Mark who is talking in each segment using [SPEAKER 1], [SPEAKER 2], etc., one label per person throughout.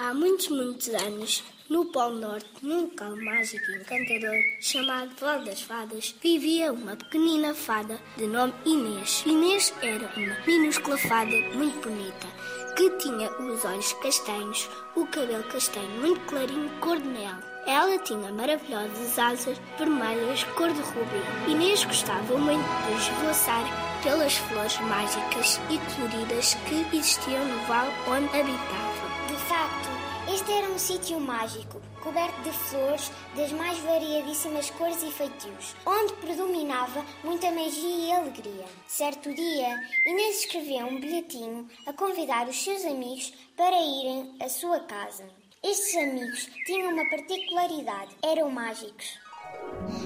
[SPEAKER 1] Há muitos, muitos anos, no Polo Norte, num local mágico e encantador chamado Vale das Fadas, vivia uma pequenina fada de nome Inês. Inês era uma minúscula fada muito bonita, que tinha os olhos castanhos, o cabelo castanho muito clarinho, cor de mel. Ela tinha maravilhosas asas vermelhas, cor de rubi. Inês gostava muito de esvoaçar pelas flores mágicas e coloridas que existiam no vale onde habitava.
[SPEAKER 2] Facto, este era um sítio mágico, coberto de flores das mais variadíssimas cores e feitios, onde predominava muita magia e alegria. Certo dia, Inês escreveu um bilhetinho a convidar os seus amigos para irem à sua casa. Estes amigos tinham uma particularidade: eram mágicos.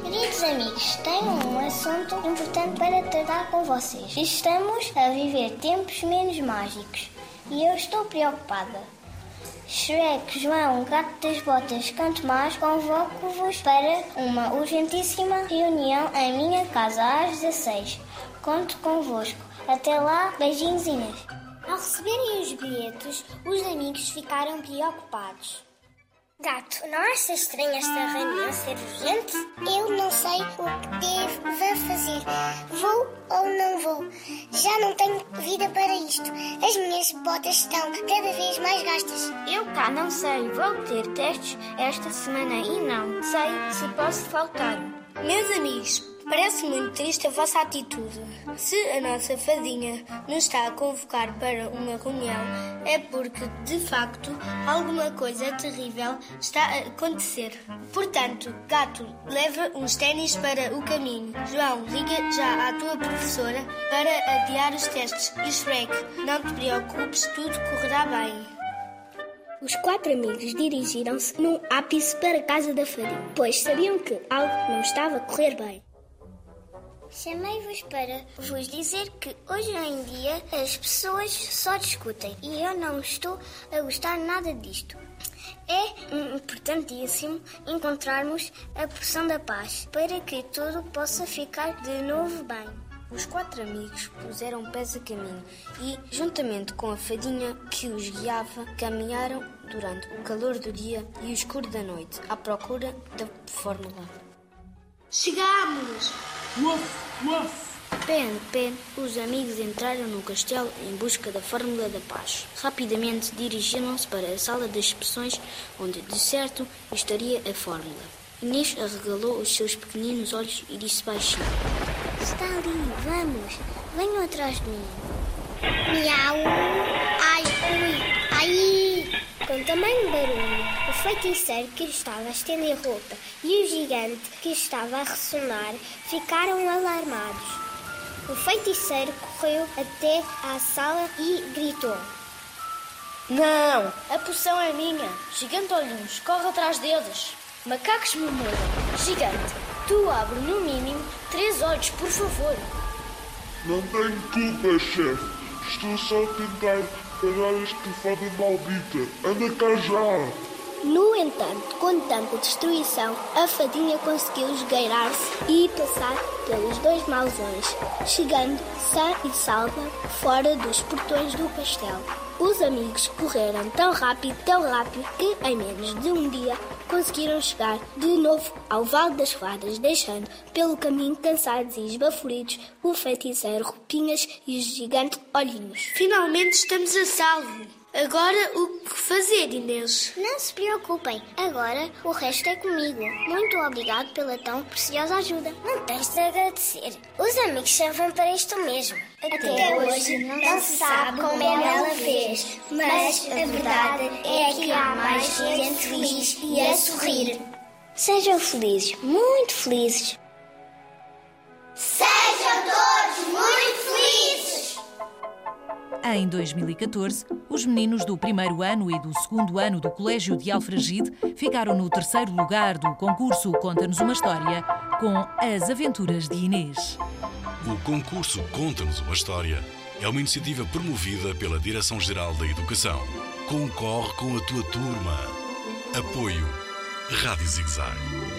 [SPEAKER 2] Queridos amigos, tenho um assunto importante para tratar com vocês. Estamos a viver tempos menos mágicos e eu estou preocupada. Shrek, João, Gato das Botas, Canto Mais, convoco-vos para uma urgentíssima reunião em minha casa às 16. Conto convosco. Até lá, beijinhos Inês. Ao receberem os bilhetes, os amigos ficaram preocupados. Gato, não achas estranha esta reunião ser urgente? Eu não sei o que devo fazer. Vou ou não vou? Já não tenho vida para isto. As minhas botas estão cada vez mais gastas.
[SPEAKER 1] Eu cá não sei, vou ter testes esta semana e não sei se posso faltar. Meus amigos, Parece muito triste a vossa atitude. Se a nossa fadinha nos está a convocar para uma reunião, é porque, de facto, alguma coisa terrível está a acontecer. Portanto, gato, leva uns ténis para o caminho. João, liga já à tua professora para adiar os testes. E Shrek, não te preocupes, tudo correrá bem. Os quatro amigos dirigiram-se num ápice para a casa da fadinha, pois sabiam que algo não estava a correr bem.
[SPEAKER 2] Chamei-vos para vos dizer que hoje em dia as pessoas só discutem e eu não estou a gostar nada disto. É importantíssimo encontrarmos a porção da paz para que tudo possa ficar de novo bem.
[SPEAKER 1] Os quatro amigos puseram pés a caminho e, juntamente com a fadinha que os guiava, caminharam durante o calor do dia e o escuro da noite à procura da fórmula.
[SPEAKER 3] Chegamos!
[SPEAKER 4] Uf, uf.
[SPEAKER 1] Pé a pé, os amigos entraram no castelo em busca da fórmula da paz. Rapidamente dirigiram-se para a sala das inspeções, onde de certo estaria a fórmula. Inês arregalou os seus pequeninos olhos e disse baixinho:
[SPEAKER 2] Está ali, vamos, venham atrás de mim. Miau! Ai, ui, ai! Com tamanho barulho, o feiticeiro que estava a estender roupa e o gigante que estava a ressonar ficaram alarmados. O feiticeiro correu até à sala e gritou:
[SPEAKER 3] Não, a poção é minha. Gigante olhinhos, corre atrás deles. Macacos murmuram: Gigante, tu abre no mínimo três olhos, por favor.
[SPEAKER 5] Não tenho culpa, chefe. Estou só a tentar parar esta fada maldita. Anda cá já!
[SPEAKER 1] No entanto, com tanta destruição, a fadinha conseguiu esgueirar-se e passar pelos dois mausões, chegando sã e salva fora dos portões do castelo. Os amigos correram tão rápido, tão rápido, que em menos de um dia conseguiram chegar de novo ao Vale das Fadas, deixando pelo caminho cansados e esbaforidos o feiticeiro Roupinhas e o gigante Olhinhos.
[SPEAKER 3] Finalmente estamos a salvo. Agora o que fazer, Inês?
[SPEAKER 2] Não se preocupem, agora o resto é comigo. Muito obrigado pela tão preciosa ajuda. Não tens de agradecer. Os amigos servem para isto mesmo. Até, Até hoje não se sabe como ela fez, mas a verdade é que há mais gente feliz e a sorrir.
[SPEAKER 1] Sejam felizes,
[SPEAKER 2] muito felizes!
[SPEAKER 6] Em 2014, os meninos do primeiro ano e do segundo ano do Colégio de Alfragide ficaram no terceiro lugar do concurso Conta-nos uma História com As Aventuras de Inês.
[SPEAKER 7] O concurso Conta-nos uma História é uma iniciativa promovida pela Direção-Geral da Educação. Concorre com a tua turma. Apoio Rádio Zigzag.